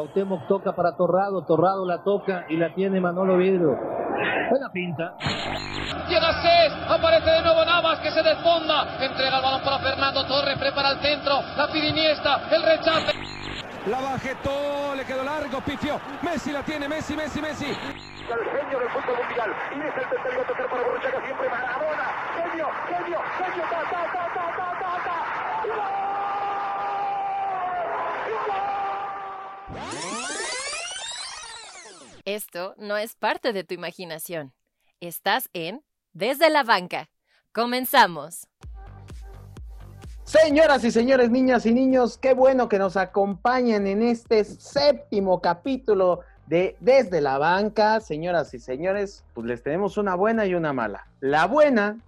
Cuauhtémoc toca para Torrado, Torrado la toca y la tiene Manolo Vidrio. Buena pinta. Llega Cés, aparece de nuevo Navas que se desfonda, entrega el balón para Fernando Torres, prepara el centro, la pide Iniesta, el rechace. La bajetó, le quedó largo, pifió. Messi la tiene, Messi, Messi, Messi. El genio del fútbol mundial. Y es el tercero tocar para Borruchaga siempre Maradona. Genio, genio, genio, ta, ta, ta, ta, ta, ta, ta. ¡Y gol! ¡Y gol! Esto no es parte de tu imaginación. Estás en Desde la Banca. Comenzamos. Señoras y señores, niñas y niños, qué bueno que nos acompañen en este séptimo capítulo de Desde la Banca. Señoras y señores, pues les tenemos una buena y una mala. La buena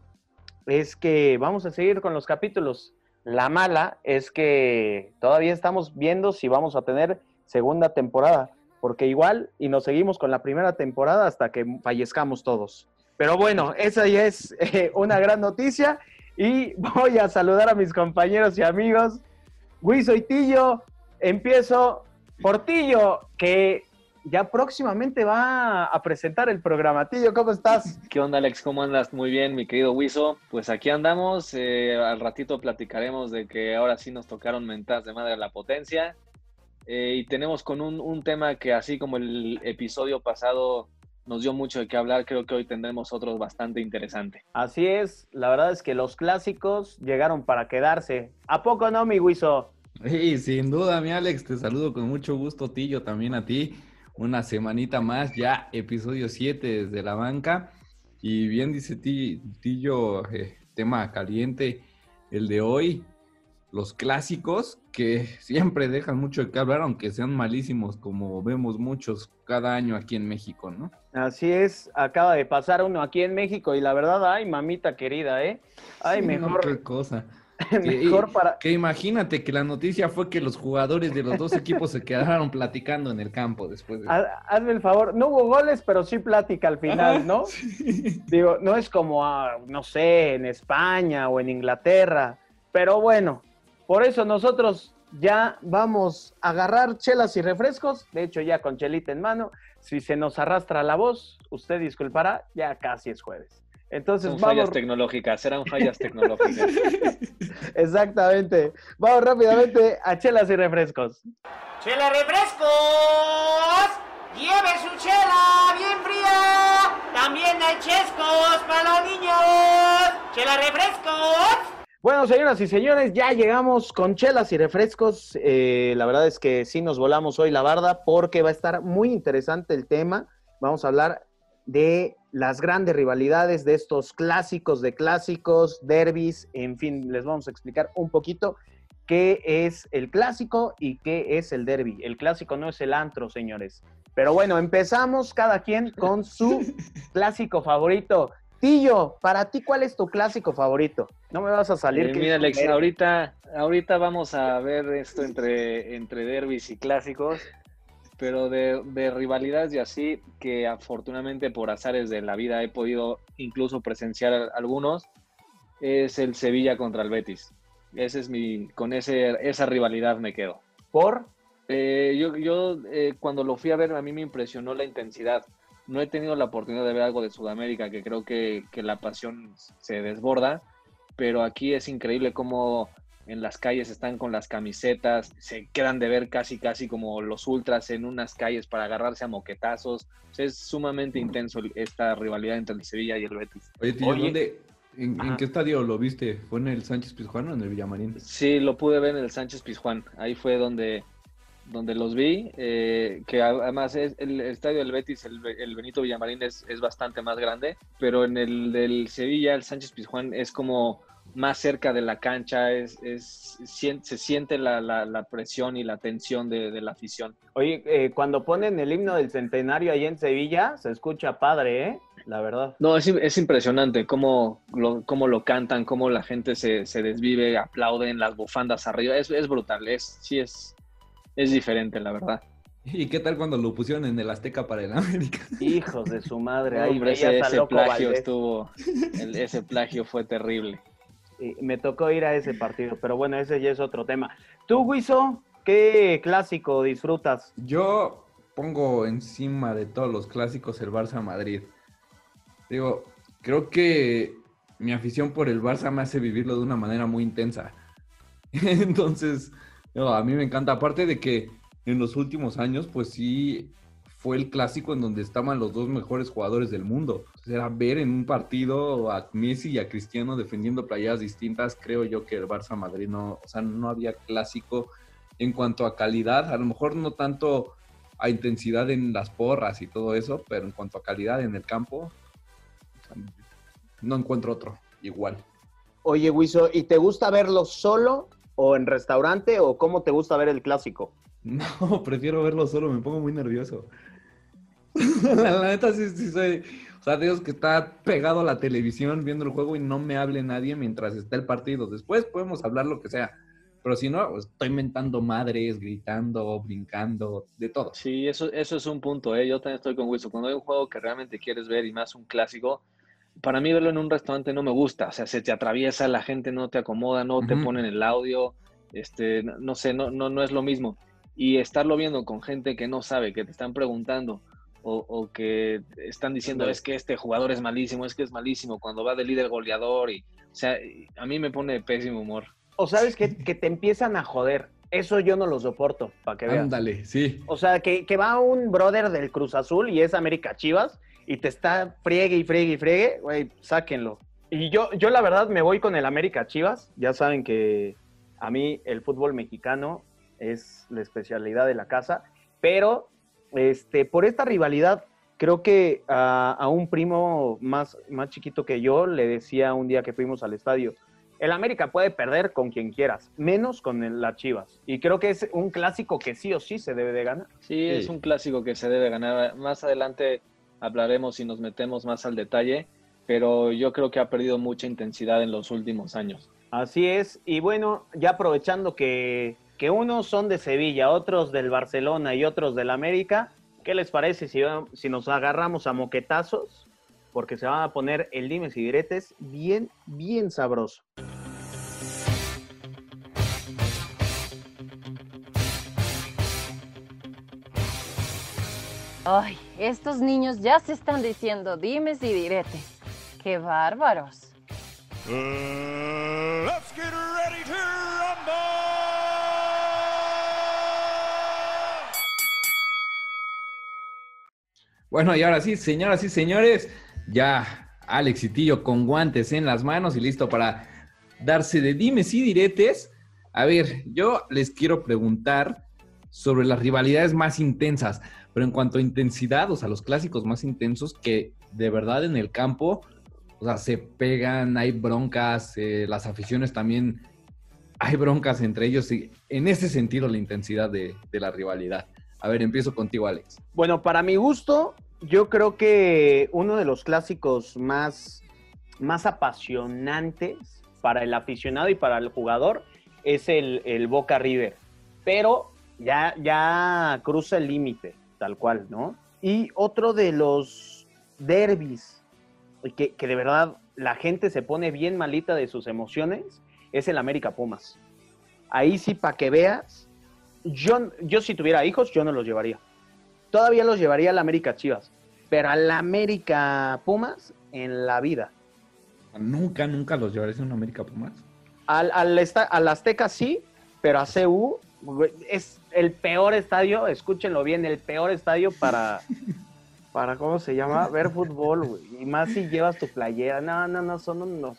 es que vamos a seguir con los capítulos. La mala es que todavía estamos viendo si vamos a tener segunda temporada, porque igual y nos seguimos con la primera temporada hasta que fallezcamos todos. Pero bueno, esa ya es eh, una gran noticia y voy a saludar a mis compañeros y amigos. Wiso y Tillo, empiezo por Tillo, que ya próximamente va a presentar el programa. Tillo, ¿cómo estás? ¿Qué onda, Alex? ¿Cómo andas? Muy bien, mi querido Wiso. Pues aquí andamos. eh, al ratito platicaremos de que ahora sí nos tocaron mentadas de madre a la potencia. Eh, y tenemos con un, un tema que, así como el episodio pasado nos dio mucho de qué hablar, creo que hoy tendremos otro bastante interesante. Así es, la verdad es que los clásicos llegaron para quedarse. ¿A poco no, mi Wiso? Sí, sin duda, mi Alex, te saludo con mucho gusto, Tillo, también a ti. Una semanita más, ya episodio 7 desde la banca. Y bien dice Ti- Tillo, eh, tema caliente el de hoy. Los clásicos que siempre dejan mucho de qué hablar, aunque sean malísimos, como vemos muchos cada año aquí en México, ¿no? Así es, acaba de pasar uno aquí en México y la verdad, ay, mamita querida, ¿eh? Ay, Sí, no, mejor, qué cosa. mejor Que- para... Que imagínate que la noticia fue que los jugadores de los dos equipos se quedaron platicando en el campo después de... Ha- Hazme el favor, no hubo goles, pero sí plática al final, ¿no? Digo, no es como, ah, no sé, en España o en Inglaterra, pero bueno, por eso nosotros ya vamos a agarrar chelas y refrescos, de hecho ya con chelita en mano, si se nos arrastra la voz, usted disculpará, ya casi es jueves. Entonces Son vamos, fallas tecnológicas, serán fallas tecnológicas. exactamente, vamos rápidamente a chelas y refrescos. ¡Chela refrescos! ¡Lleve su chela bien fría! ¡También hay chescos para los niños! ¡Chela refrescos! Bueno, señoras y señores, ya llegamos con chelas y refrescos. Eh, la verdad es que sí nos volamos hoy la barda porque va a estar muy interesante el tema. Vamos a hablar de las grandes rivalidades, de estos clásicos de clásicos, derbis, en fin, les vamos a explicar un poquito qué es el clásico y qué es el derby. El clásico no es el antro, señores. Pero bueno, empezamos cada quien con su clásico favorito. Tillo, para ti, ¿cuál es tu clásico favorito? No me vas a salir. Eh, que mira, Alex, ahorita, ahorita vamos a ver esto entre, entre derbis y clásicos, pero de, de rivalidades y así, que afortunadamente por azares de la vida he podido incluso presenciar algunos, es el Sevilla contra el Betis. Ese es mi, con ese, esa rivalidad me quedo. ¿Por? Eh, yo yo eh, cuando lo fui a ver, a mí me impresionó la intensidad. No he tenido la oportunidad de ver algo de Sudamérica, que creo que, que la pasión se desborda, pero aquí es increíble cómo en las calles están con las camisetas, se quedan de ver casi, casi como los ultras en unas calles para agarrarse a moquetazos. O sea, es sumamente intenso esta rivalidad entre el Sevilla y el Betis. Oye, tío, Oye. ¿dónde, en, en qué estadio lo viste? ¿Fue en el Sánchez Pizjuán o en el Villamarín? Sí, lo pude ver en el Sánchez Pizjuán. Ahí fue donde, donde los vi. eh, que además es el estadio del Betis, el, Be- el Benito Villamarín es, es bastante más grande. Pero en el del Sevilla, el Sánchez Pizjuán es como más cerca de la cancha. Es, es, se siente la, la- la presión y la tensión de, de la afición. Oye, eh, cuando ponen el himno del centenario ahí en Sevilla, se escucha padre, ¿eh? La verdad. No, es, es impresionante cómo lo, cómo lo cantan, cómo la gente se, se desvive, aplauden, las bufandas arriba. Es, es brutal, es, sí es, es diferente, la verdad. ¿Y qué tal cuando lo pusieron en el Azteca para el América? Hijos de su madre. Ahí ese, ese Loco plagio Valdés. estuvo, el- ese plagio fue terrible. Y me tocó ir a ese partido, pero bueno, ese ya es otro tema. ¿Tú, Guiso? ¿qué clásico disfrutas? Yo pongo encima de todos los clásicos el Barça Madrid. Digo, creo que mi afición por el Barça me hace vivirlo de una manera muy intensa. Entonces, a mí me encanta. Aparte de que en los últimos años, pues sí, fue el clásico en donde estaban los dos mejores jugadores del mundo. era ver en un partido a Messi y a Cristiano defendiendo playas distintas. Creo yo que el Barça Madrid no, o sea, no había clásico en cuanto a calidad. A lo mejor no tanto a intensidad en las porras y todo eso, pero en cuanto a calidad en el campo, no encuentro otro igual. Oye, Wiso, ¿y te gusta verlo solo o en restaurante o cómo te gusta ver el clásico? No, prefiero verlo solo, me pongo muy nervioso. la, neta sí, sí soy, o sea, Dios que está pegado a la televisión viendo el juego y no me hable nadie mientras está el partido. Después podemos hablar lo que sea, pero si no, estoy mentando madres, gritando, brincando, de todo. Sí, eso, eso es un punto, ¿eh? Yo también estoy con Wilson. Cuando hay un juego que realmente quieres ver y más un clásico, para mí verlo en un restaurante no me gusta. O sea, se te atraviesa, la gente no te acomoda, no te ponen el audio, este, no, sé, no, no, no es lo mismo. Y estarlo viendo con gente que no sabe, que te están preguntando, o, que están diciendo es que este jugador es malísimo, es que es malísimo, cuando va de líder goleador, y, o sea, a mí me pone pésimo humor. O sabes que, que te empiezan a joder. Eso yo no lo soporto, para que veas. Ándale, sí. O sea, que, que va un brother del Cruz Azul y es América Chivas y te está friegue y friegue y friegue, güey, sáquenlo. Y yo, yo la verdad me voy con el América Chivas. Ya saben que a mí el fútbol mexicano es la especialidad de la casa, pero este, por esta rivalidad, creo que a, un primo más, más chiquito que yo le decía un día que fuimos al estadio, el América puede perder con quien quieras, menos con las Chivas. Y creo que es un clásico que sí o sí se debe de ganar. Sí, es un clásico que se debe ganar. Más adelante hablaremos y nos metemos más al detalle, pero yo creo que ha perdido mucha intensidad en los últimos años. Así es. Y bueno, ya aprovechando que que unos son de Sevilla, otros del Barcelona y otros del América. ¿Qué les parece si, si nos agarramos a moquetazos? Porque se van a poner el dimes y diretes bien, bien sabroso. Ay, estos niños ya se están diciendo dimes y diretes. ¡Qué bárbaros! Uh, let's get ready to Bueno, y ahora sí, señoras y señores, ya Alex y Tillo con guantes en las manos y listo para darse de dimes y diretes. A ver, yo les quiero preguntar sobre las rivalidades más intensas, pero en cuanto a intensidad, o sea, los clásicos más intensos que de verdad en el campo, o sea, se pegan, hay broncas, eh, las aficiones también, hay broncas entre ellos, y en ese sentido la intensidad de, de la rivalidad. A ver, empiezo contigo, Alex. Bueno, para mi gusto, yo creo que uno de los clásicos más, más apasionantes para el aficionado y para el jugador es el, Boca River. Pero ya, ya cruza el límite, tal cual, ¿no? Y otro de los derbis, que, que de verdad la gente se pone bien malita de sus emociones, es el América Pumas. Ahí sí, para que veas, yo, yo si tuviera hijos, yo no los llevaría. Todavía los llevaría al América Chivas, pero al América Pumas en la vida. Nunca, nunca los llevarías a un América Pumas. Al, al, al Azteca sí, pero a CU es el peor estadio, escúchenlo bien, el peor estadio para, para ¿cómo se llama? Ver fútbol, güey. Y más si llevas tu playera. No, no, no, son unos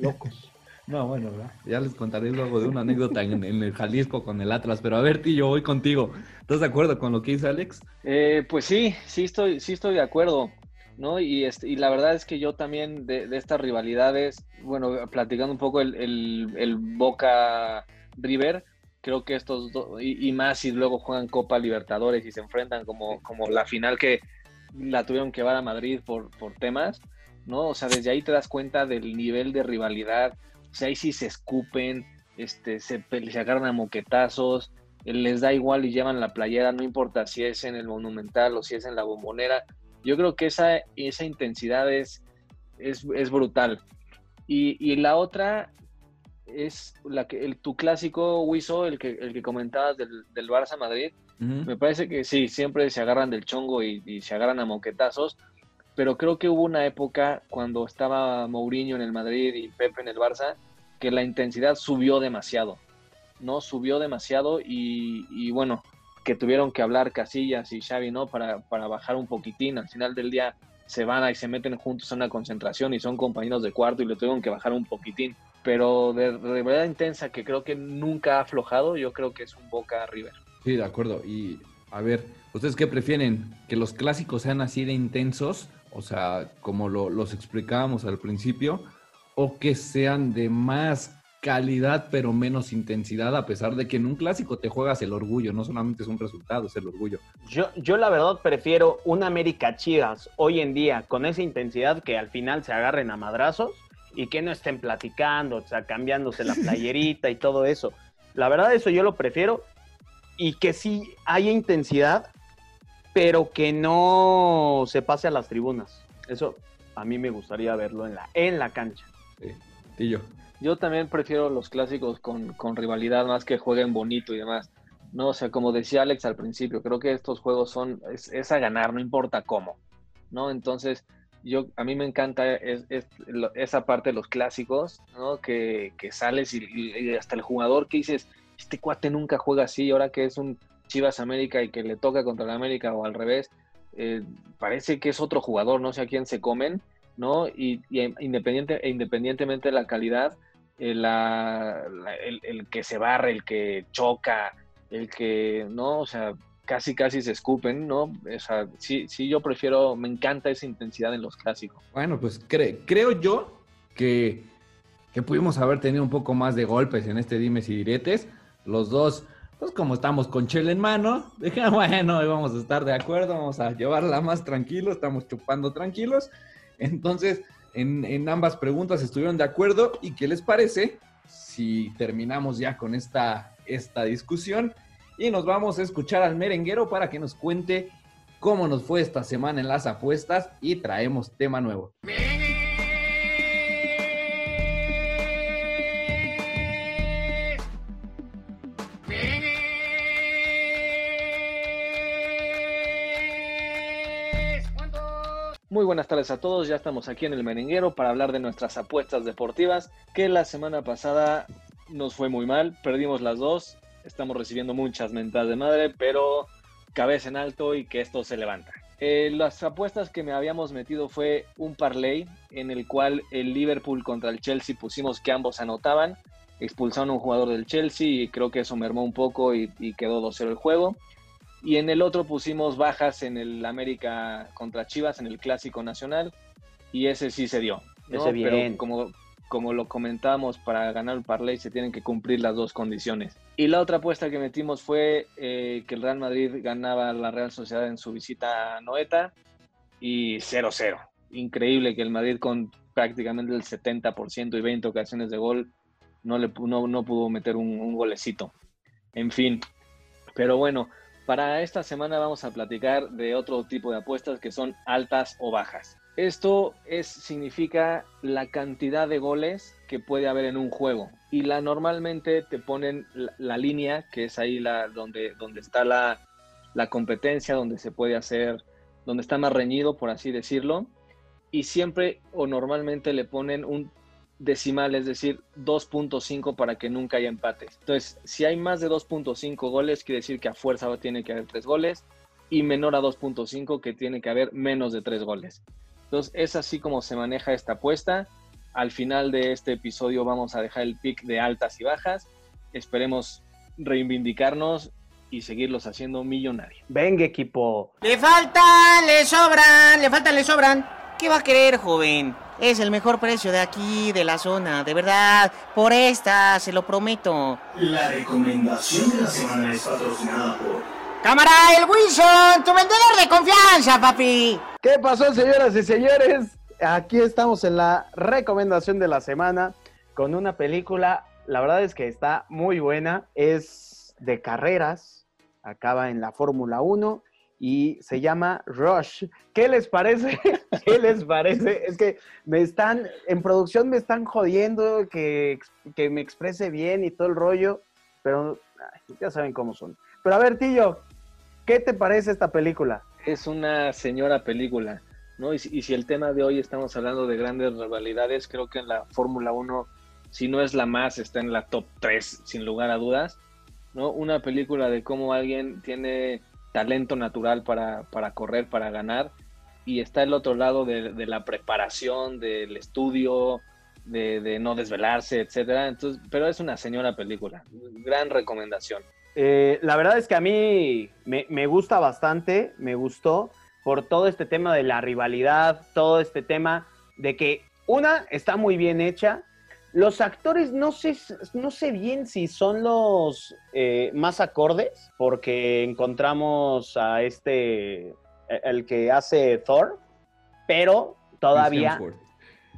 locos. No, bueno, ya les contaré luego de una anécdota en, el Jalisco con el Atlas, pero a ver, yo voy contigo. ¿Estás de acuerdo con lo que dice Alex? Eh, pues sí, sí estoy, sí estoy de acuerdo, ¿no? Y, este, y la verdad es que yo también de, estas rivalidades, bueno, platicando un poco el, Boca River, creo que estos dos, y, más si luego juegan Copa Libertadores y se enfrentan como, como la final que la tuvieron que llevar a Madrid por, por temas, ¿no? O sea, desde ahí te das cuenta del nivel de rivalidad, o sea, ahí sí se escupen, este, se, se agarran a moquetazos, les da igual y llevan la playera, no importa si es en el Monumental o si es en la Bombonera. Yo creo que esa, esa intensidad es, es, brutal. Y, la otra, es la que, el, tu clásico, Wiso, el que, el que comentabas del, del Barça Madrid. Me parece que sí, siempre se agarran del chongo y, y, se agarran a moquetazos, pero creo que hubo una época cuando estaba Mourinho en el Madrid y Pepe en el Barça, que la intensidad subió demasiado, ¿no? Subió demasiado y, y bueno, que tuvieron que hablar Casillas y Xavi, ¿no? Para, para bajar un poquitín. Al final del día se van y se meten juntos en una concentración y son compañeros de cuarto y le tuvieron que bajar un poquitín. Pero de, verdad intensa, que creo que nunca ha aflojado, yo creo que es un Boca River. Sí, de acuerdo. Y a ver, ¿ustedes qué prefieren? ¿Que los clásicos sean así de intensos? O sea, como lo, los explicábamos al principio, o que sean de más calidad pero menos intensidad, a pesar de que en un clásico te juegas el orgullo, no solamente es un resultado, es el orgullo. Yo, yo la verdad prefiero un América Chivas hoy en día con esa intensidad que al final se agarren a madrazos y que no estén platicando, o sea, cambiándose la playerita y todo eso. La verdad eso yo lo prefiero y que sí haya intensidad, pero que no se pase a las tribunas. Eso a mí me gustaría verlo en la, en la cancha. Sí. Y yo. Yo también prefiero los clásicos con, con, rivalidad más que jueguen bonito y demás. No, o sea, como decía Alex al principio, creo que estos juegos son es, es a ganar, no importa cómo, ¿no? Entonces, yo a mí me encanta es, es, esa parte de los clásicos, ¿no? Que, que sales y, hasta el jugador que dices, este cuate nunca juega así, ahora que es un Chivas América y que le toca contra la América o al revés, eh, parece que es otro jugador, no sé a quién se comen, ¿no? Y, y independiente, e independientemente de la calidad, eh, la, el, el, que se barre, el que choca, el que, ¿no? O sea, casi, casi se escupen, ¿no? O sí, yo prefiero, me encanta esa intensidad en los clásicos. Bueno, pues cre creo yo que, que pudimos haber tenido un poco más de golpes en este dimes y diretes. Los dos, pues como estamos con chela en mano, dije, bueno, vamos a estar de acuerdo, vamos a llevarla más tranquilo, estamos chupando tranquilos. Entonces, en, en, ambas preguntas estuvieron de acuerdo. ¿Y qué les parece si terminamos ya con esta, esta discusión? Y nos vamos a escuchar al merenguero para que nos cuente cómo nos fue esta semana en las apuestas y traemos tema nuevo. Muy buenas tardes a todos, ya estamos aquí en el Merenguero para hablar de nuestras apuestas deportivas, que la semana pasada nos fue muy mal, perdimos las dos, estamos recibiendo muchas mentadas de madre, pero cabeza en alto y que esto se levanta. Eh, las apuestas que me habíamos metido fue un parlay en el cual el Liverpool contra el Chelsea pusimos que ambos anotaban, expulsaron a un jugador del Chelsea y creo que eso mermó un poco y, y quedó 2-0 el juego. Y en el otro pusimos bajas en el América contra Chivas, en el Clásico Nacional, y ese sí se dio. ¿no? Ese bien. Pero como, como lo comentábamos, para ganar el parlay se tienen que cumplir las dos condiciones. Y la otra apuesta que metimos fue eh, que el Real Madrid ganaba la Real Sociedad en su visita a Noeta y 0-0. Increíble que el Madrid con prácticamente el 70% y 20 ocasiones de gol no, no pudo meter un, un golecito. En fin, pero bueno, para esta semana vamos a platicar de otro tipo de apuestas que son altas o bajas. Esto es, significa la cantidad de goles que puede haber en un juego. Y la normalmente te ponen la, línea, que es ahí la, donde, donde está la, la, competencia, donde se puede hacer, donde está más reñido, por así decirlo. Y siempre o normalmente le ponen un decimal, es decir, 2.5 para que nunca haya empates. Entonces, si hay más de 2.5 goles, quiere decir que a fuerza tiene que haber 3 goles y menor a 2.5 que tiene que haber menos de 3 goles. Entonces, es así como se maneja esta apuesta. Al final de este episodio vamos a dejar el pick de altas y bajas. Esperemos reivindicarnos y seguirlos haciendo millonarios. Venga, equipo. Le faltan, le sobran, le faltan, le sobran. ¿Qué va a querer, joven? Es el mejor precio de aquí, de la zona, de verdad. Por esta, se lo prometo. La recomendación de la semana es patrocinada por Cámara, el Wilson, tu vendedor de confianza, papi. ¿Qué pasó, señoras y señores? Aquí estamos en la recomendación de la semana con una película, la verdad es que está muy buena, es de carreras, acaba en la Fórmula 1 y se llama Rush. ¿Qué les parece? ¿Qué les parece? Es que me están, en producción me están jodiendo que, que me exprese bien y todo el rollo, pero ya saben cómo son. Pero a ver, Tillo, ¿qué te parece esta película? Es una señora película, ¿no? Y, si- el tema de hoy estamos hablando de grandes rivalidades, creo que en la Fórmula 1, si no es la más, está en la top 3, sin lugar a dudas, ¿no? Una película de cómo alguien tiene talento natural para, para correr, para ganar, y está el otro lado de, de la preparación, del estudio, de, de no desvelarse, etcétera. Entonces, pero es una señora película. Gran recomendación. Eh, la verdad es que a mí me, me gusta bastante, me gustó por todo este tema de la rivalidad, todo este tema de que una está muy bien hecha. Los actores no sé, no sé bien si son los eh, más acordes, porque encontramos a este, el que hace Thor, pero todavía,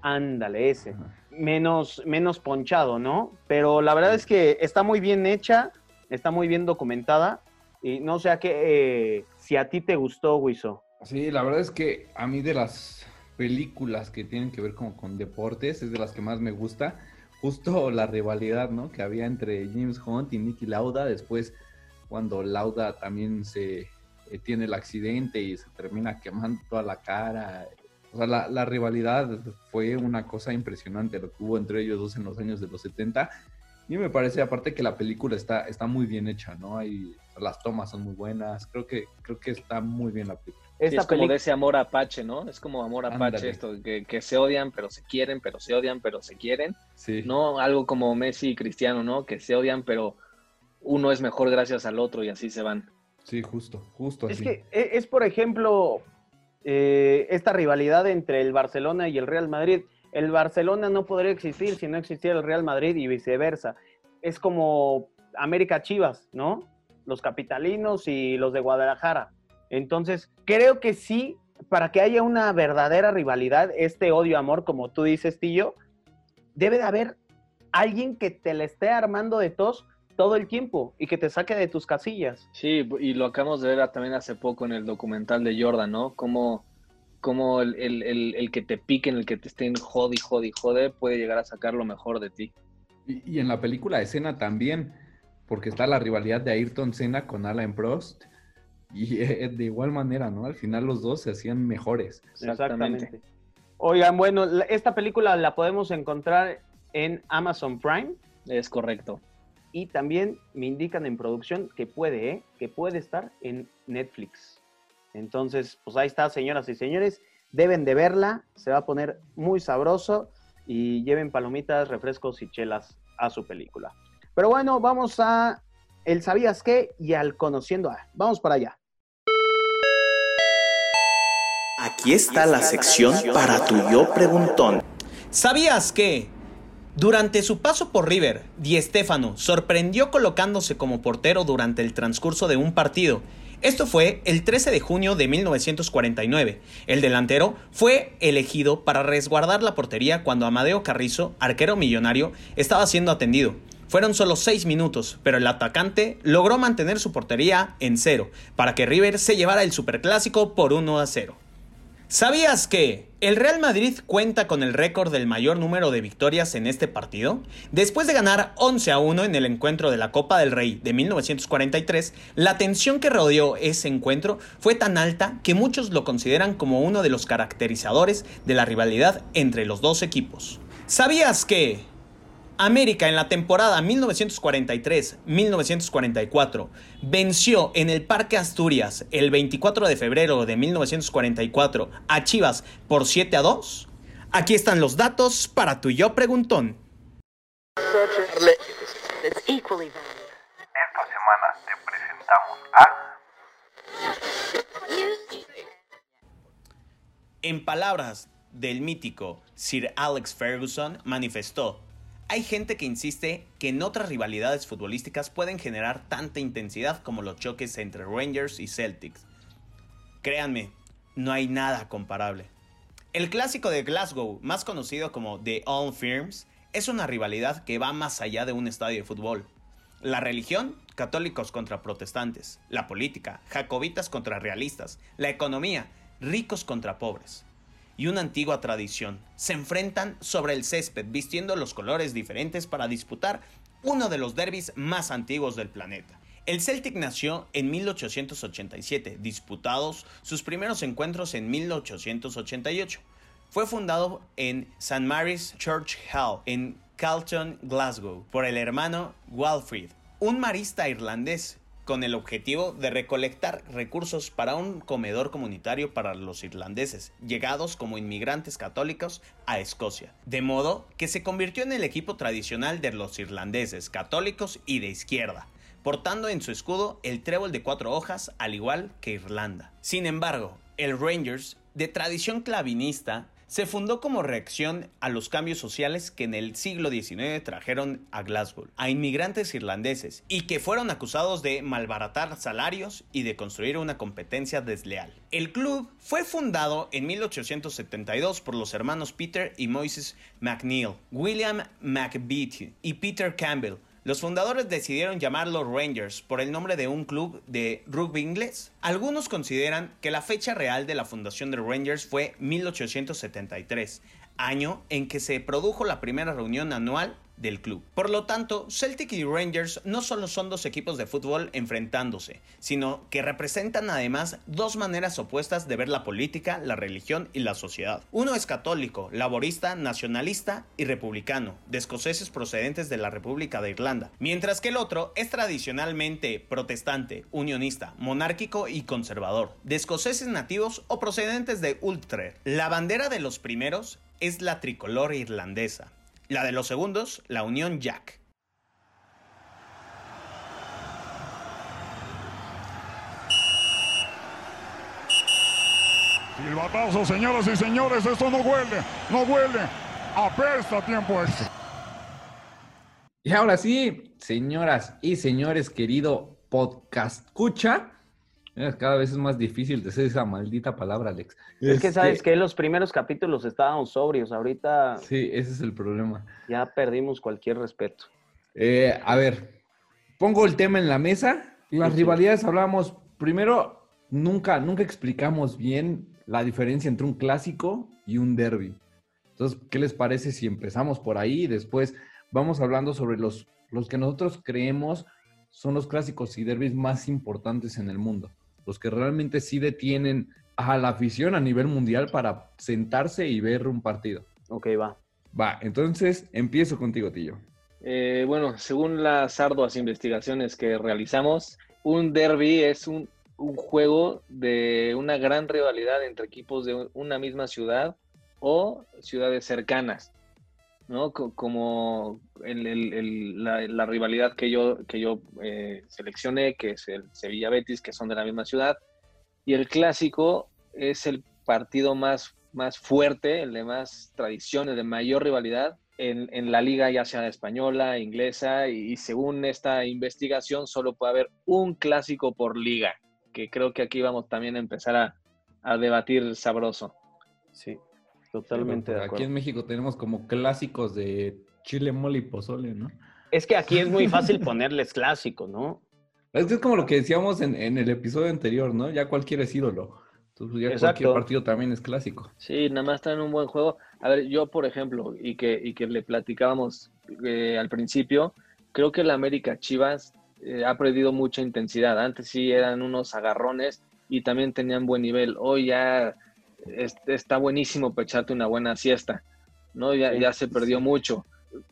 ándale, ese. Menos, menos ponchado, ¿no? Pero la verdad es que está muy bien hecha, está muy bien documentada. Y no sé a qué, eh, si a ti te gustó, Wiso. Sí, la verdad es que a mí de las películas que tienen que ver como con deportes es de las que más me gusta. Justo la rivalidad, ¿no? Que había entre James Hunt y Nicky Lauda. Después, cuando Lauda también se eh, tiene el accidente y se termina quemando toda la cara. O sea, la, la rivalidad fue una cosa impresionante lo que hubo entre ellos dos en los años de los 70. Y me parece, aparte, que la película está, está muy bien hecha, ¿no? Hay, las tomas son muy buenas. Creo que, creo que está muy bien la película. Esta es como de ese amor apache, ¿no? Es como amor apache esto, que, que se odian, pero se quieren, pero se odian, pero se quieren. Sí. No algo como Messi y Cristiano, ¿no? Que se odian, pero uno es mejor gracias al otro y así se van. Sí, justo, justo Es así. que e- es, por ejemplo, eh, esta rivalidad entre el Barcelona y el Real Madrid. El Barcelona no podría existir si no existiera el Real Madrid y viceversa. Es como América Chivas, ¿no? Los capitalinos y los de Guadalajara. Entonces, creo que sí, para que haya una verdadera rivalidad, este odio-amor, como tú dices, Tillo, debe de haber alguien que te le esté armando de tos todo el tiempo y que te saque de tus casillas. Sí, y lo acabamos de ver también hace poco en el documental de Jordan, ¿no? Cómo el, el- el- el que te piquen, el que te estén jodi, jodi, jode, puede llegar a sacar lo mejor de ti. Y, y en la película de Senna también, porque está la rivalidad de Ayrton Senna con Alain Prost. Y eh, de igual manera, ¿no? Al final los dos se hacían mejores. Exactamente. Oigan, bueno, la- esta película la podemos encontrar en Amazon Prime Es correcto. y también me indican en producción que puede, ¿eh? que puede estar en Netflix. Entonces, pues ahí está, señoras y señores, deben de verla, se va a poner muy sabroso y lleven palomitas, refrescos y chelas a su película. Pero bueno, vamos a el sabías qué y al conociendo a. Vamos para allá. Aquí está la sección para tu yo preguntón. ¿Sabías que? Durante su paso por River, Di Stéfano sorprendió colocándose como portero durante el transcurso de un partido. Esto fue el 13 de junio de 1949. El delantero fue elegido para resguardar la portería cuando Amadeo Carrizo, arquero millonario, estaba siendo atendido. Fueron solo seis minutos, pero el atacante logró mantener su portería en cero para que River se llevara el superclásico por 1 a 0. ¿Sabías que el Real Madrid cuenta con el récord del mayor número de victorias en este partido? Después de ganar 11 a 1 en el encuentro de la Copa del Rey de 1943, la tensión que rodeó ese encuentro fue tan alta que muchos lo consideran como uno de los caracterizadores de la rivalidad entre los dos equipos. ¿Sabías que América en la temporada 1943-1944 venció en el Parque Asturias el 24 de febrero de 1944 a Chivas por 7 a 2? Aquí están los datos para tu yo preguntón. Esta semana te presentamos a... En palabras del mítico Sir Alex Ferguson, manifestó, hay gente que insiste que en otras rivalidades futbolísticas pueden generar tanta intensidad como los choques entre Rangers y Celtics. Créanme, no hay nada comparable. El clásico de Glasgow, más conocido como The All Firms, es una rivalidad que va más allá de un estadio de fútbol. La religión, católicos contra protestantes. La política, jacobitas contra realistas. La economía, ricos contra pobres. Y una antigua tradición. Se enfrentan sobre el césped vistiendo los colores diferentes para disputar uno de los derbis más antiguos del planeta. El Celtic nació en 1887, disputados sus primeros encuentros en 1888. Fue fundado en St. Mary's Church Hall, en Carlton, Glasgow, por el hermano Walfrid, un marista irlandés con el objetivo de recolectar recursos para un comedor comunitario para los irlandeses, llegados como inmigrantes católicos a Escocia, de modo que se convirtió en el equipo tradicional de los irlandeses católicos y de izquierda, portando en su escudo el trébol de cuatro hojas al igual que Irlanda. Sin embargo, el Rangers, de tradición clavinista, se fundó como reacción a los cambios sociales que en el siglo XIX trajeron a Glasgow a inmigrantes irlandeses y que fueron acusados de malbaratar salarios y de construir una competencia desleal. El club fue fundado en 1872 por los hermanos Peter y Moises McNeil, William McBeatty y Peter Campbell, los fundadores decidieron llamarlo Rangers por el nombre de un club de rugby inglés. Algunos consideran que la fecha real de la fundación de Rangers fue 1873, año en que se produjo la primera reunión anual del club. Por lo tanto, Celtic y Rangers no solo son dos equipos de fútbol enfrentándose, sino que representan además dos maneras opuestas de ver la política, la religión y la sociedad. Uno es católico, laborista, nacionalista y republicano, de escoceses procedentes de la República de Irlanda, mientras que el otro es tradicionalmente protestante, unionista, monárquico y conservador, de escoceses nativos o procedentes de Ulster. La bandera de los primeros es la tricolor irlandesa, la de los segundos, la Unión Jack. Silbatazo, señoras y señores, esto no huele, no huele, apesta tiempo extra. Y ahora sí, señoras y señores, querido podcast escucha, cada vez es más difícil decir esa maldita palabra, Alex. Es que sabes que en los primeros capítulos estábamos sobrios, ahorita. Sí, ese es el problema. Ya perdimos cualquier respeto. Eh, a ver, pongo el tema en la mesa. Las rivalidades hablamos. Primero, nunca, nunca explicamos bien la diferencia entre un clásico y un derby. Entonces, ¿qué les parece si empezamos por ahí? Después vamos hablando sobre los, los que nosotros creemos son los clásicos y derbis más importantes en el mundo los que realmente sí detienen a la afición a nivel mundial para sentarse y ver un partido. Ok, va. Va, entonces empiezo contigo, Tillo. Eh, bueno, según las arduas investigaciones que realizamos, un derby es un, un, juego de una gran rivalidad entre equipos de una misma ciudad o ciudades cercanas. ¿No? Como la, rivalidad que yo, que yo eh, seleccioné, que es el Sevilla Betis, que son de la misma ciudad. Y el clásico es el partido más, más fuerte, el de más tradiciones, de mayor rivalidad en, la liga, ya sea española, inglesa, y, según esta investigación, solo puede haber un clásico por liga, que creo que aquí vamos también a empezar a, a debatir sabroso. Sí, Totalmente de acuerdo. Aquí en México tenemos como clásicos de chile, mole y pozole, ¿no? Es que aquí es muy fácil ponerles clásico, ¿no? Es que es como lo que decíamos en, el episodio anterior, ¿no? Ya cualquier es ídolo. Entonces ya cualquier partido también es clásico. Sí, nada más está en un buen juego. A ver, yo, por ejemplo, y que, y que le platicábamos eh, al principio, creo que el América Chivas eh, ha perdido mucha intensidad. Antes sí eran unos agarrones y también tenían buen nivel. Hoy ya está buenísimo para echarte una buena siesta, ¿no? Ya, ya se perdió mucho.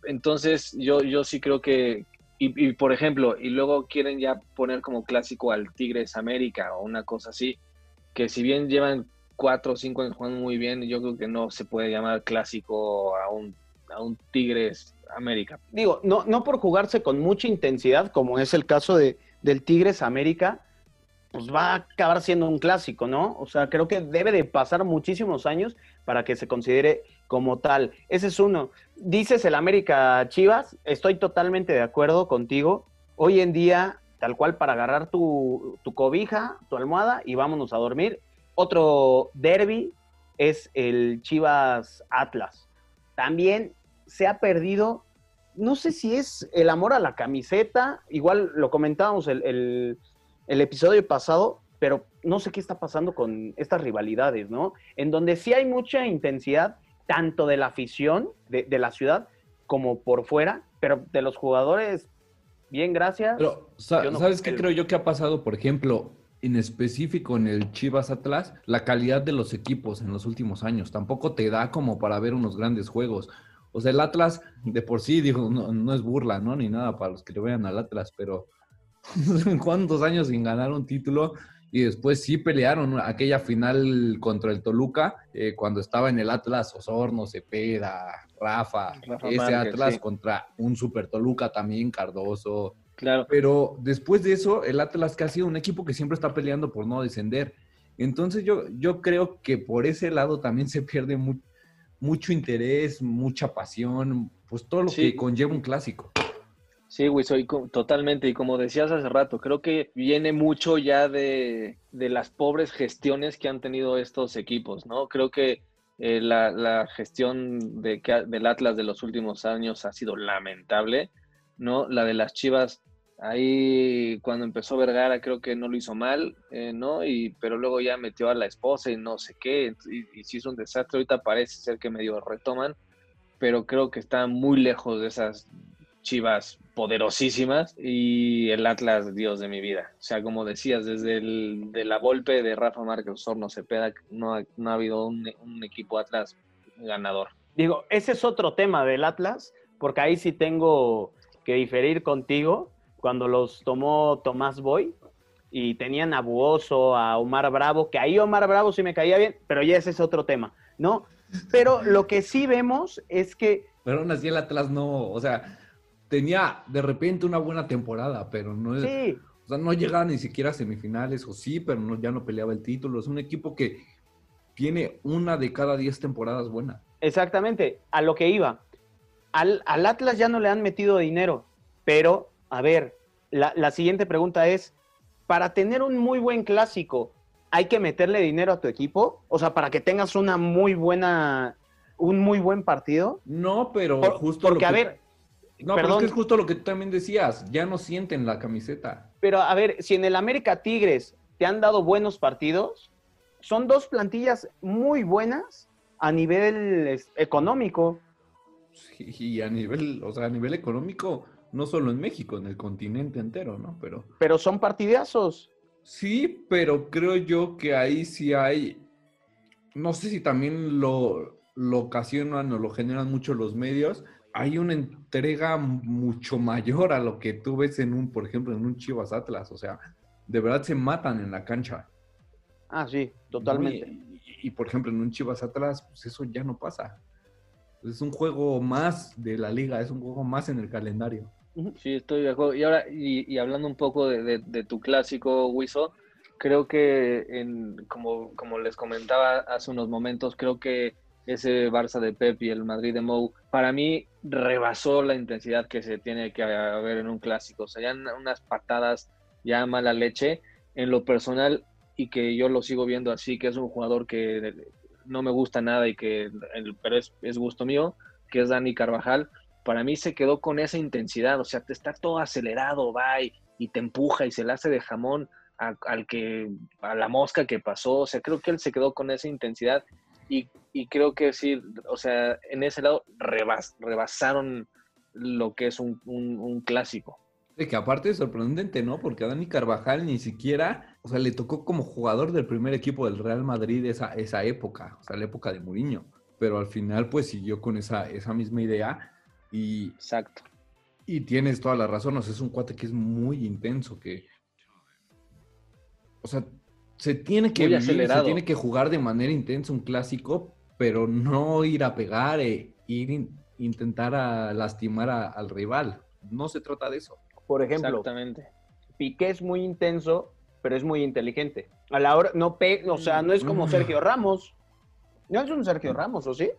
Entonces, yo, yo sí creo que, y, por ejemplo, y luego quieren ya poner como clásico al Tigres América o una cosa así, que si bien llevan cuatro o cinco años jugando muy bien, yo creo que no se puede llamar clásico a un, a un Tigres América. Digo, no, no por jugarse con mucha intensidad, como es el caso de, del Tigres América, pues va a acabar siendo un clásico, ¿no? O sea, creo que debe de pasar muchísimos años para que se considere como tal. Ese es uno. Dices el América Chivas, estoy totalmente de acuerdo contigo. Hoy en día, tal cual para agarrar tu, tu cobija, tu almohada y vámonos a dormir. Otro derby es el Chivas Atlas. También se ha perdido no sé si es el amor a la camiseta, igual lo comentábamos el, el, el episodio pasado, pero no sé qué está pasando con estas rivalidades, ¿no? En donde sí hay mucha intensidad, tanto de la afición de, de la ciudad como por fuera, pero de los jugadores, bien, gracias. Pero, sa- Yo no ¿sabes qué creo. creo yo que ha pasado? Por ejemplo, en específico en el Chivas Atlas, la calidad de los equipos en los últimos años tampoco te da como para ver unos grandes juegos. O sea, el Atlas de por sí, digo, no, no es burla, ¿no? Ni nada para los que le vean al Atlas, pero ¿cuántos años sin ganar un título? Y después sí pelearon aquella final contra el Toluca, eh, cuando estaba en el Atlas Osorno, Cepeda, Rafa, Rafa ese Márquez, Atlas sí. contra un Super Toluca también, Cardoso. Claro. Pero después de eso, el Atlas que ha sido un equipo que siempre está peleando por no descender. Entonces yo, yo creo que por ese lado también se pierde mu- mucho interés, mucha pasión, pues todo lo Sí. que conlleva un clásico. Sí, güey, soy totalmente. Y como decías hace rato, creo que viene mucho ya de, de las pobres gestiones que han tenido estos equipos, ¿no? Creo que eh, la, la gestión de, del Atlas de los últimos años ha sido lamentable, ¿no? La de las Chivas, ahí cuando empezó Vergara creo que no lo hizo mal, eh, ¿no? Y, pero luego ya metió a la esposa y no sé qué, y, y se hizo un desastre. Ahorita parece ser que medio retoman, pero creo que está muy lejos de esas Chivas poderosísimas y el Atlas, Dios de mi vida. O sea, como decías, desde el de la golpe de Rafa Márquez Osorno Cepeda, no ha, no ha habido un, un equipo Atlas ganador. Digo, ese es otro tema del Atlas, porque ahí sí tengo que diferir contigo. Cuando los tomó Tomás Boy y tenían a Buoso, a Omar Bravo, que ahí Omar Bravo sí me caía bien, pero ya ese es otro tema, ¿no? Pero lo que sí vemos es que Pero aún así el Atlas no, o sea, tenía de repente una buena temporada, pero no sí, o sea, no llegaba ni siquiera a semifinales, o sí, pero no, ya no peleaba el título. Es un equipo que tiene una de cada diez temporadas buena. exactamente, a lo que iba. Al, al Atlas ya no le han metido dinero, pero, a ver, la, la siguiente pregunta es, para tener un muy buen clásico, ¿hay que meterle dinero a tu equipo? O sea, para que tengas una muy buena, un muy buen partido. No, pero Por- justo porque, lo a que- ver, No, pero es que es justo lo que tú también decías, ya no sienten la camiseta. Pero a ver, si en el América Tigres te han dado buenos partidos, son dos plantillas muy buenas a nivel económico. Sí, Y a nivel, o sea, a nivel económico, no solo en México, en el continente entero, ¿no? Pero Pero son partidazos. sí, pero creo yo que ahí sí hay, no sé si también lo, lo ocasionan o lo generan mucho los medios, hay una entrega mucho mayor a lo que tú ves en un, por ejemplo, en un Chivas Atlas, o sea, de verdad se matan en la cancha. Ah, sí, totalmente. Y, y, por ejemplo, en un Chivas Atlas, pues eso ya no pasa. Es un juego más de la liga, es un juego más en el calendario. Sí, estoy de acuerdo. Y ahora, y, y hablando un poco de, de- de tu clásico, Wiso, creo que, en, como, como les comentaba hace unos momentos, creo que ese Barça de Pep y el Madrid de Mou, para mí rebasó la intensidad que se tiene que haber en un clásico. O sea, ya unas patadas, ya mala leche. En lo personal, y que yo lo sigo viendo así, que es un jugador que no me gusta nada y que, pero es, es gusto mío, que es Dani Carvajal para mí se quedó con esa intensidad, o sea, te está todo acelerado, va y, y te empuja y se le hace de jamón a, al que, a la mosca que pasó, o sea, creo que él se quedó con esa intensidad y, y creo que sí, o sea, en ese lado rebas, rebasaron lo que es un, un, un clásico. De que aparte es sorprendente, ¿no? Porque a Dani Carvajal ni siquiera, o sea, le tocó como jugador del primer equipo del Real Madrid esa, esa época, o sea, la época de Mourinho. Pero al final, pues siguió con esa, esa misma idea y... Exacto. Y tienes toda la razón, o sea, es un cuate que es muy intenso, que... O sea, se tiene que vivir, se tiene que jugar de manera intensa un clásico, pero no ir a pegar e ir in- intentar a lastimar a- al rival. No se trata de eso. Por ejemplo, Exactamente. Piqué es muy intenso, pero es muy inteligente. A la hora, no pe, o sea, no es como Mm. Sergio Ramos. No es un Sergio Ramos, ¿o sí?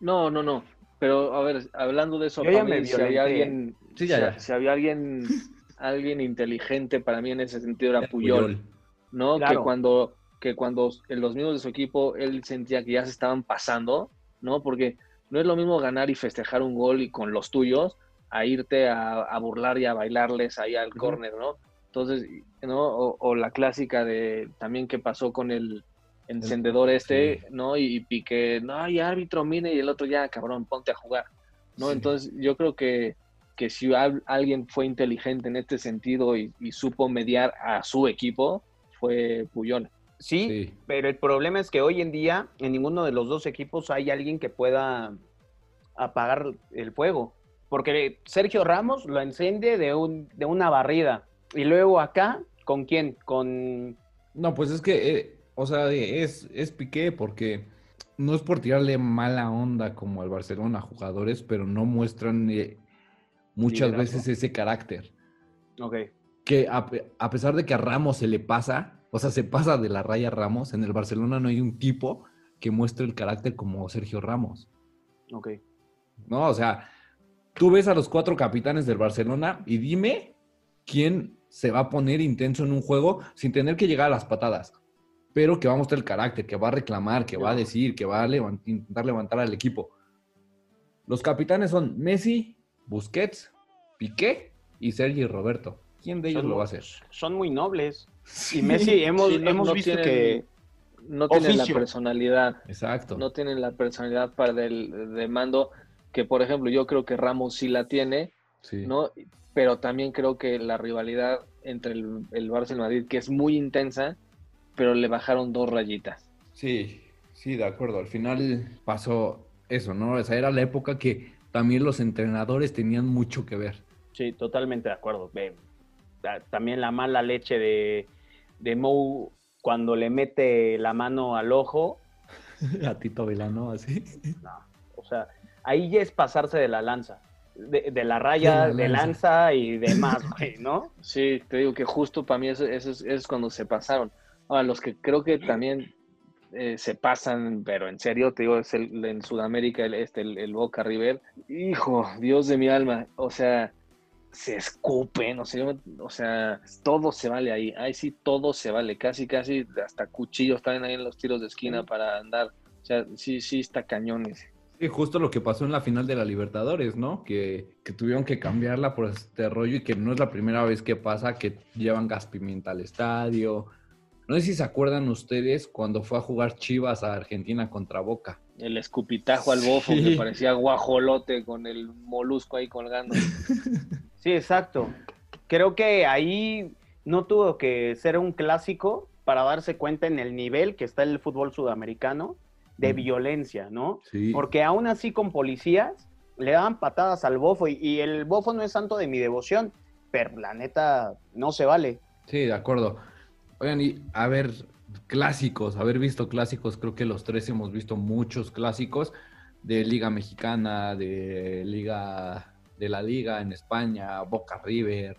No, no, no. Pero a ver, hablando de eso, Yo ya para me mí, si había alguien, Sí, ya, si- ya. si había alguien, alguien inteligente para mí en ese sentido era Era Puyol. Puyol. ¿No? Claro. Que cuando, que cuando en los mismos de su equipo él sentía que ya se estaban pasando, ¿no? Porque no es lo mismo ganar y festejar un gol y con los tuyos a irte a, a burlar y a bailarles ahí al córner, ¿no? Entonces, ¿no? O, o, la clásica de también que pasó con el encendedor este, sí. ¿no? Y, y Piqué, no, y árbitro, mire, y el otro ya, cabrón, ponte a jugar, ¿no? Sí. Entonces, yo creo que, que si alguien fue inteligente en este sentido y, y supo mediar a su equipo, fue Puyol. Sí, sí, pero el problema es que hoy en día en ninguno de los dos equipos hay alguien que pueda apagar el fuego. Porque Sergio Ramos lo enciende de, un, de una barrida. Y luego acá, ¿con quién? Con... No, pues es que, eh, o sea, es, es Piqué porque no es por tirarle mala onda como al Barcelona a jugadores, pero no muestran eh, muchas Liderazgo. veces ese carácter. Ok. Que a, a pesar de que a Ramos se le pasa, o sea, se pasa de la raya Ramos. En el Barcelona no hay un tipo que muestre el carácter como Sergio Ramos. Ok. No, o sea, tú ves a los cuatro capitanes del Barcelona y dime quién se va a poner intenso en un juego sin tener que llegar a las patadas, pero que va a mostrar el carácter, que va a reclamar, que va a decir, que va a levant intentar levantar al equipo. Los capitanes son Messi, Busquets, Piqué y Sergio Roberto. ¿Quién de ellos son, lo va a hacer? Son muy nobles. Y Messi hemos, sí, no, hemos no visto tienen, que no tienen la personalidad. Exacto. No tienen la personalidad para del de mando que por ejemplo yo creo que Ramos sí la tiene, sí. ¿no? Pero también creo que la rivalidad entre el, el Barça y el Madrid que es muy intensa, pero le bajaron dos rayitas. Sí, sí, de acuerdo. Al final pasó eso, ¿no? O sea, era la época que también los entrenadores tenían mucho que ver. Sí, totalmente de acuerdo. También la mala leche de, de Mou cuando le mete la mano al ojo. A Tito Velano, así. No, o sea, ahí ya es pasarse de la lanza. De, de la raya, de, la de lanza. y demás, güey, ¿no? Sí, te digo que justo para mí eso, eso, es, eso es, cuando se pasaron. Ahora, los que creo que también eh, se pasan, pero en serio, te digo, es el, en Sudamérica, el, este, el, el Boca River. Hijo, Dios de mi alma, o sea, se escupen, o sea, o sea, todo se vale ahí, ahí sí todo se vale, casi, casi, hasta cuchillos están ahí en los tiros de esquina para andar, o sea, sí, sí está cañones. Sí, justo lo que pasó en la final de la Libertadores, ¿no? Que, que, tuvieron que cambiarla por este rollo y que no es la primera vez que pasa que llevan gas pimienta al estadio. No sé si se acuerdan ustedes cuando fue a jugar Chivas a Argentina contra Boca. El escupitajo al bofo sí. que parecía guajolote con el molusco ahí colgando. Sí, exacto. Creo que ahí no tuvo que ser un clásico para darse cuenta en el nivel que está el fútbol sudamericano de mm. violencia, ¿no? Sí. Porque aún así con policías le daban patadas al bofo y, y, el bofo no es santo de mi devoción, pero la neta no se vale. Sí, de acuerdo. Oigan, y a ver, clásicos, haber visto clásicos, creo que los tres hemos visto muchos clásicos de Liga Mexicana, de Liga de la Liga en España, Boca River,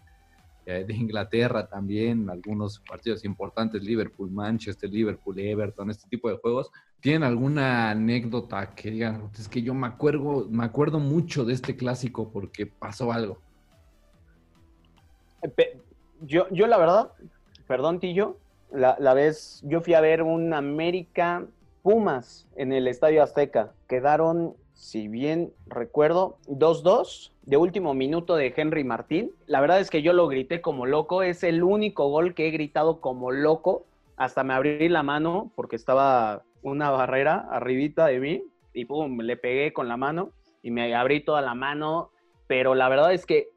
eh, de Inglaterra también, algunos partidos importantes, Liverpool, Manchester, Liverpool, Everton, este tipo de juegos. ¿Tienen alguna anécdota que digan, es que yo me acuerdo, me acuerdo mucho de este clásico porque pasó algo? Yo, yo la verdad, perdón, Tillo, la, la vez yo fui a ver un América Pumas en el Estadio Azteca. Quedaron, si bien recuerdo, 2-2 de último minuto de Henry Martín. La verdad es que yo lo grité como loco. Es el único gol que he gritado como loco. Hasta me abrí la mano porque estaba una barrera arribita de mí y pum, le pegué con la mano y me abrí toda la mano. Pero la verdad es que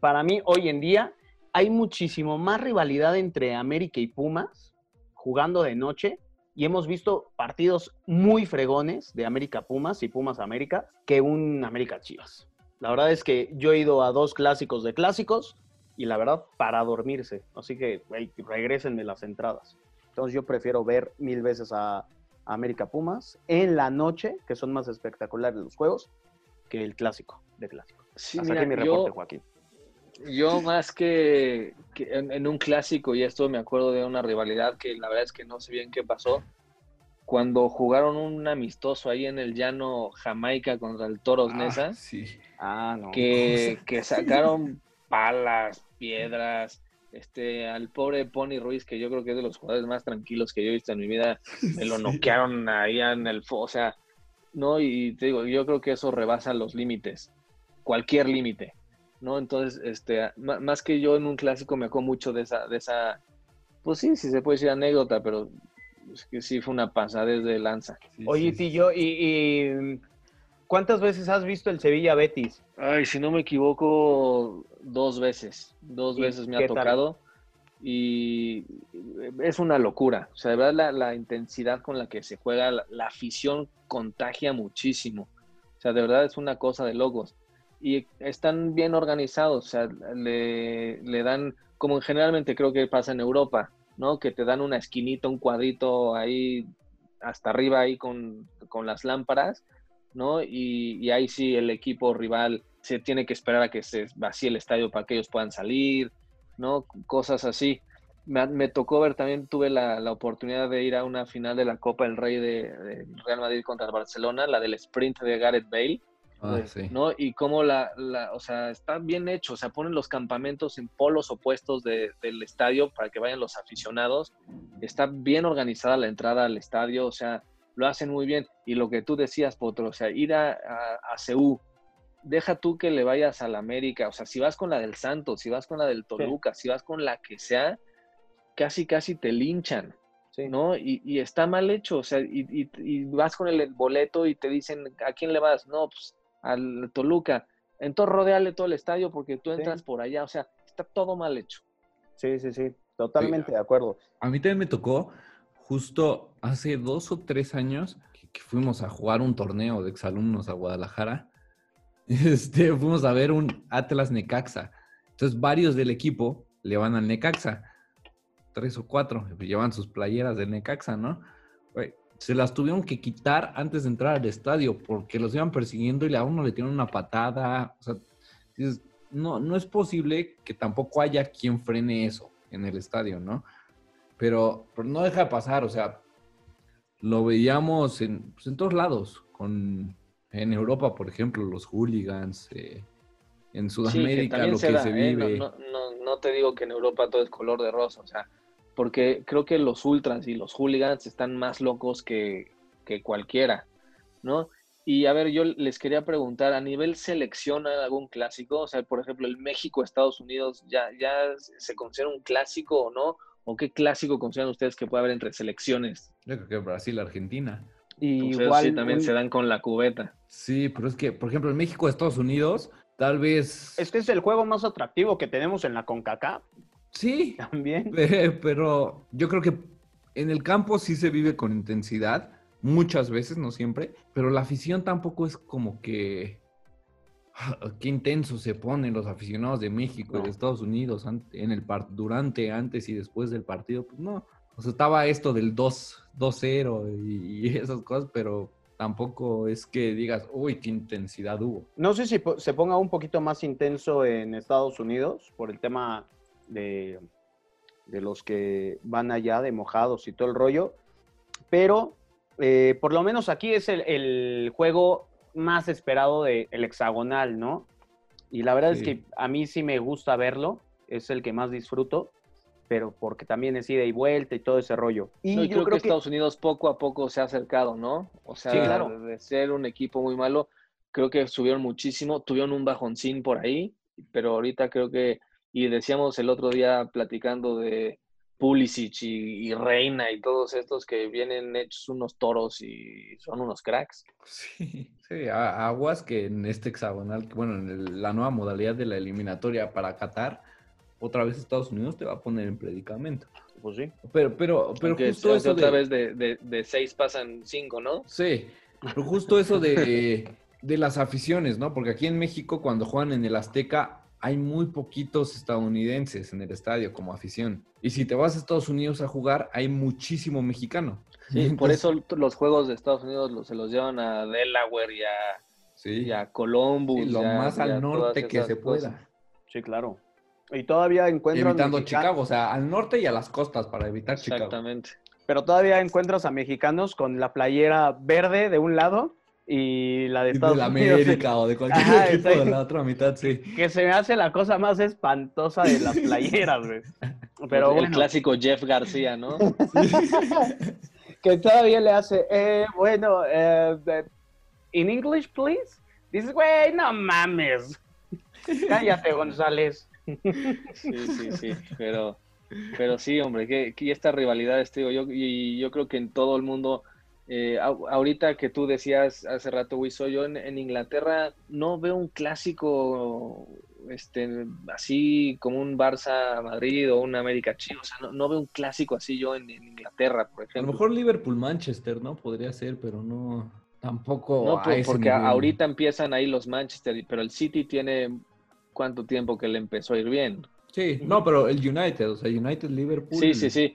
para mí hoy en día hay muchísimo más rivalidad entre América y Pumas jugando de noche y hemos visto partidos muy fregones de América Pumas y Pumas América que un América Chivas. La verdad es que yo he ido a dos clásicos de clásicos y la verdad para dormirse. Así que hey, regresenme las entradas. Entonces yo prefiero ver mil veces a América Pumas en la noche, que son más espectaculares los juegos, que el clásico de clásico. Sí, Hasta mira, aquí mi reporte, yo, Joaquín. Yo más que, que en, en, un clásico, y esto me acuerdo de una rivalidad que la verdad es que no sé bien qué pasó, cuando jugaron un amistoso ahí en el llano Jamaica contra el Toros ah, Nesa, sí. ah, no. que, que sacaron palas, piedras, este, al pobre Pony Ruiz, que yo creo que es de los jugadores más tranquilos que yo he visto en mi vida, me lo noquearon ahí en el, o sea, ¿no? Y te digo, yo creo que eso rebasa los límites, cualquier límite, ¿no? Entonces, este, más que yo en un clásico me acuerdo mucho de esa, de esa, pues sí, sí se puede decir anécdota, pero es que sí fue una pasada desde lanza. Oye, Tillo, y, y ¿cuántas veces has visto el Sevilla Betis? Ay, si no me equivoco, dos veces, dos ¿Y veces me ha tal? tocado y es una locura. O sea, de verdad la, la intensidad con la que se juega, la, la afición contagia muchísimo. O sea, de verdad es una cosa de locos. Y están bien organizados, o sea, le, le dan, como generalmente creo que pasa en Europa, ¿no? Que te dan una esquinita, un cuadrito ahí hasta arriba ahí con, con las lámparas, ¿no? Y, ahí sí el equipo rival se tiene que esperar a que se vacíe el estadio para que ellos puedan salir, ¿no? Cosas así. Me, me tocó ver, también tuve la, la, oportunidad de ir a una final de la Copa del Rey de, de, Real Madrid contra el Barcelona, la del sprint de Gareth Bale, Ah, sí. ¿no? Y cómo la, la, o sea, está bien hecho, o sea, ponen los campamentos en polos opuestos de, del estadio para que vayan los aficionados, está bien organizada la entrada al estadio, o sea, lo hacen muy bien. Y lo que tú decías, Potro, o sea, ir a, a, deja tú que le vayas a la América, o sea, si vas con la del Santos, si vas con la del Toluca, sí. si vas con la que sea, casi, casi te linchan, sí. ¿no? Y, y, está mal hecho, o sea, y, y, y, vas con el boleto y te dicen, ¿a quién le vas? No, pues al Toluca. Entonces rodeale todo el estadio porque tú entras sí. por allá, o sea, está todo mal hecho. Sí, sí, sí, totalmente sí. de acuerdo. A mí también me tocó justo hace dos o tres años que, que fuimos a jugar un torneo de exalumnos a Guadalajara. Este, fuimos a ver un Atlas Necaxa. Entonces varios del equipo le van al Necaxa. Tres o cuatro, llevan sus playeras del Necaxa, ¿no? Se las tuvieron que quitar antes de entrar al estadio porque los iban persiguiendo y a uno le tienen una patada. O sea, dices, no, no es posible que tampoco haya quien frene eso en el estadio, ¿no? Pero, pero no deja de pasar, o sea, lo veíamos en, pues en todos lados, con, en Europa, por ejemplo, los hooligans, eh, en Sudamérica, sí, lo que se, da, se ¿eh? vive. No, no, no, te digo que en Europa todo es color de rosa, o sea, porque creo que los ultras y los hooligans están más locos que, que cualquiera, ¿no? Y a ver, yo les quería preguntar, ¿a nivel selección hay algún clásico? O sea, por ejemplo, el México-Estados Unidos, ¿ya, ¿ya se considera un clásico o no? ¿O qué clásico consideran ustedes que puede haber entre selecciones? Yo creo que Brasil-Argentina. Y igual sí también un... se dan con la cubeta. Sí, pero es que, por ejemplo, el México-Estados Unidos, tal vez... Este es el juego más atractivo que tenemos en la CONCACAF. Sí, también. Pero yo creo que en el campo sí se vive con intensidad, muchas veces, no siempre, pero la afición tampoco es como que qué intenso se ponen los aficionados de México y de Estados Unidos en el durante, antes y después del partido, pues no. O sea, estaba esto del 2-0 y, y esas cosas, pero tampoco es que digas, uy, qué intensidad hubo. No sé si se ponga un poquito más intenso en Estados Unidos por el tema de, de los que van allá de mojados y todo el rollo, pero eh, por lo menos aquí es el, el juego más esperado del de hexagonal, ¿no? Y la verdad sí. es que a mí sí me gusta verlo, es el que más disfruto, pero porque también es ida y vuelta y todo ese rollo. Y no, yo creo, creo que, que, Estados Unidos poco a poco se ha acercado, ¿no? O sea, sí, claro. de ser un equipo muy malo, creo que subieron muchísimo, tuvieron un bajoncín por ahí, pero ahorita creo que, y decíamos el otro día platicando de Pulisic y, y, Reina y todos estos que vienen hechos unos toros y son unos cracks. Sí, sí, aguas que en este hexagonal, bueno, en el, la nueva modalidad de la eliminatoria para Qatar, otra vez Estados Unidos te va a poner en predicamento. Pues sí. Pero, pero, pero Aunque justo eso otra de... vez de, de, de, seis pasan cinco, ¿no? Sí, pero justo eso de, de las aficiones, ¿no? Porque aquí en México cuando juegan en el Azteca hay muy poquitos estadounidenses en el estadio como afición. Y si te vas a Estados Unidos a jugar, hay muchísimo mexicano. Sí, Entonces, por eso los juegos de Estados Unidos los, se los llevan a Delaware y a, sí. y a Columbus. Sí, lo ya, más al norte que se pueda. Cosas. Sí, claro. Y todavía encuentras... Evitando Chicago, o sea, al norte y a las costas para evitar Chicago. Exactamente. Pero todavía encuentras a mexicanos con la playera verde de un lado y la de Estados de la Unidos. América o de cualquier Ajá, equipo de la otra mitad, sí. Que se me hace la cosa más espantosa de las playeras, güey. Pero el bueno. clásico Jeff García, ¿no? que todavía le hace, eh, bueno, eh, in English, please. Dices, güey, no mames. Cállate, González. Sí, sí, sí, pero, pero sí, hombre, que, que esta rivalidad, este, yo, y yo creo que en todo el mundo, eh, ahorita que tú decías hace rato, Wiso, yo en, en Inglaterra no veo un clásico este, así como un Barça Madrid o un América Chivas, o sea, no, no veo un clásico así yo en, en Inglaterra, por A lo ejemplo. mejor Liverpool-Manchester, ¿no? Podría ser, pero no. Tampoco. No, a ese porque nivel. ahorita empiezan ahí los Manchester, pero el City tiene cuánto tiempo que le empezó a ir bien. Sí, no, pero el United, o sea, United-Liverpool. Sí, sí, sí.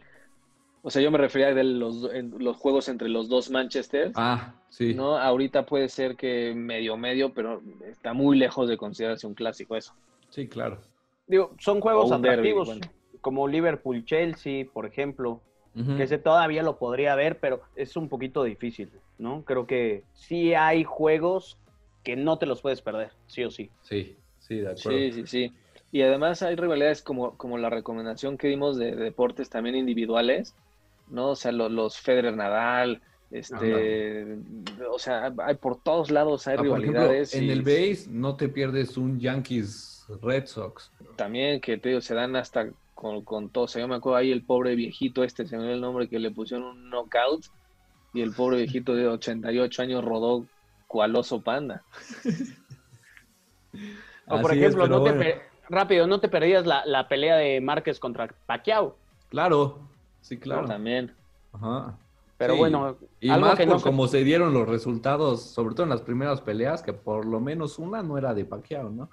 O sea, yo me refería de los, en los juegos entre los dos Manchester. Ah, sí. ¿no? Ahorita puede ser que medio medio, pero está muy lejos de considerarse un clásico eso. Sí, claro. Digo, son juegos atractivos, bueno. como Liverpool-Chelsea, por ejemplo, que ese todavía lo podría ver, pero es un poquito difícil, ¿no? Creo que sí hay juegos que no te los puedes perder, sí o sí. Sí, sí, de acuerdo. Sí, sí, sí. Y además hay rivalidades como, como la recomendación que dimos de, deportes también individuales, ¿no? O sea, lo- los Federer Nadal, este, o sea, hay por todos lados hay Ah, por ejemplo, rivalidades. en y el base no te pierdes un Yankees Red Sox. También que te digo, se dan hasta con, con todo. O sea, yo me acuerdo ahí el pobre viejito este, se me dio el nombre, que le pusieron un knockout y el pobre viejito de 88 años rodó cual oso panda. O por Así ejemplo, no te bueno. rápido, no te perdías la, la pelea de Márquez contra Pacquiao. Claro, sí, claro. También. Ajá. Pero Sí, bueno, y algo más que por no cómo se dieron los resultados, sobre todo en las primeras peleas, que por lo menos una no era de Pacquiao, ¿no?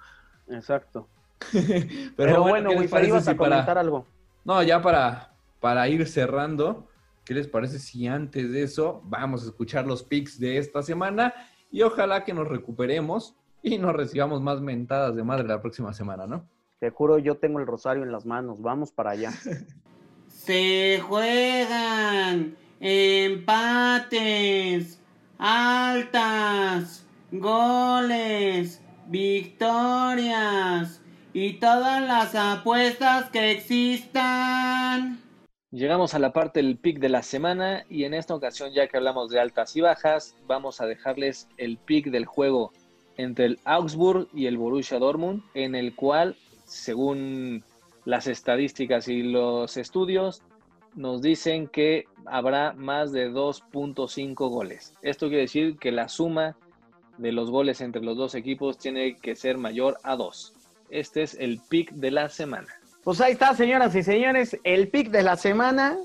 Exacto. Pero, Pero, bueno, ¿qué les güey, parece ibas a si para- comentar algo. No, ya para, para ir cerrando, ¿qué les parece si antes de eso vamos a escuchar los picks de esta semana y ojalá que nos recuperemos y nos recibamos más mentadas de madre la próxima semana, ¿no? Te juro, yo tengo el rosario en las manos, vamos para allá. Se juegan empates, altas, goles, victorias y todas las apuestas que existan. Llegamos a la parte del pick de la semana y en esta ocasión, ya que hablamos de altas y bajas, vamos a dejarles el pick del juego entre el Augsburg y el Borussia Dortmund, en el cual, según las estadísticas y los estudios, nos dicen que habrá más de 2.5 goles. Esto quiere decir que la suma de los goles entre los dos equipos tiene que ser mayor a 2. Este es el pick de la semana. Pues ahí está, señoras y señores, el pick de la semana.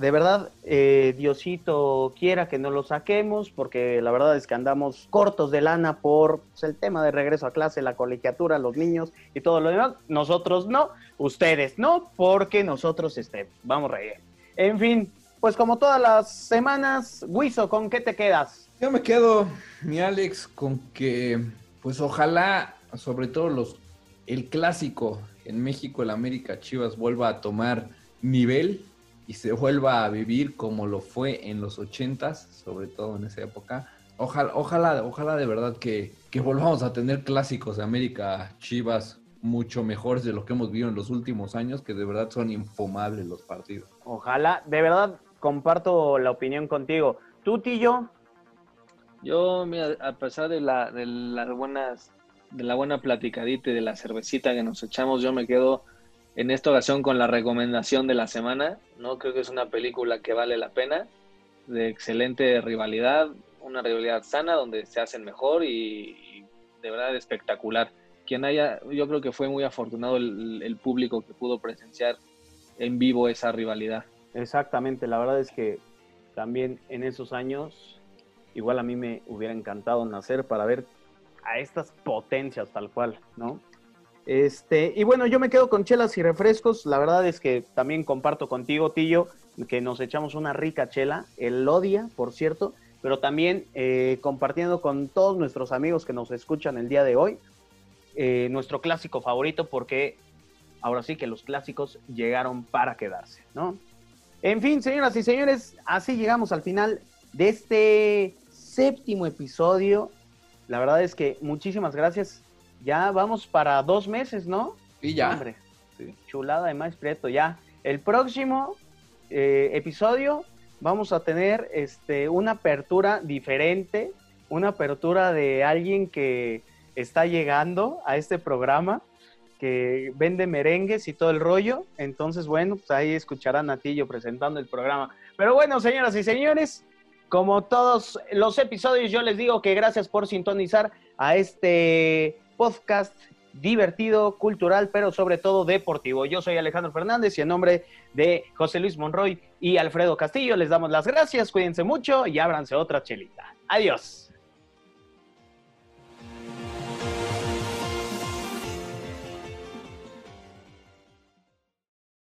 De verdad, eh, Diosito quiera que no lo saquemos, porque la verdad es que andamos cortos de lana por pues, el tema de regreso a clase, la colegiatura, los niños y todo lo demás. Nosotros no, ustedes no, porque nosotros este, vamos a reír. En fin, pues como todas las semanas, Wiso, ¿con qué te quedas? Yo me quedo, mi Alex, con que, pues ojalá, sobre todo los, el clásico en México, el América Chivas, vuelva a tomar nivel y se vuelva a vivir como lo fue en los ochentas, sobre todo en esa época. Ojalá, ojalá, ojalá de verdad que, que volvamos a tener clásicos de América Chivas mucho mejores de lo que hemos visto en los últimos años, que de verdad son infumables los partidos. Ojalá, de verdad, comparto la opinión contigo. ¿Tú, Tillo? Yo, mira, a pesar de, la, de las buenas, de la buena platicadita y de la cervecita que nos echamos, yo me quedo en esta ocasión con la recomendación de la semana. No creo que es una película que vale la pena, de excelente rivalidad, una rivalidad sana donde se hacen mejor y, de verdad espectacular. Quien haya, yo creo que fue muy afortunado el, el público que pudo presenciar en vivo esa rivalidad. Exactamente, la verdad es que también en esos años, igual a mí me hubiera encantado nacer para ver a estas potencias tal cual, ¿no? Este, y bueno, yo me quedo con chelas y refrescos. La verdad es que también comparto contigo, Tillo, que nos echamos una rica chela, el por cierto, pero también eh, compartiendo con todos nuestros amigos que nos escuchan el día de hoy, eh, nuestro clásico favorito, porque ahora sí que los clásicos llegaron para quedarse, ¿no? En fin, señoras y señores, así llegamos al final de este séptimo episodio. La verdad es que muchísimas gracias. Ya vamos para dos meses, ¿no? Y ya. Hombre, chulada de más Prieto, ya. El próximo eh, episodio vamos a tener este, una apertura diferente. una apertura de alguien que está llegando a este programa, que vende merengues y todo el rollo. Entonces, bueno, pues ahí escucharán a Tillo presentando el programa. Pero bueno, señoras y señores, como todos los episodios, yo les digo que gracias por sintonizar a este podcast divertido, cultural, pero sobre todo deportivo. Yo soy Alejandro Fernández y en nombre de José Luis Monroy y Alfredo Castillo les damos las gracias, cuídense mucho y ábranse otra chelita. Adiós.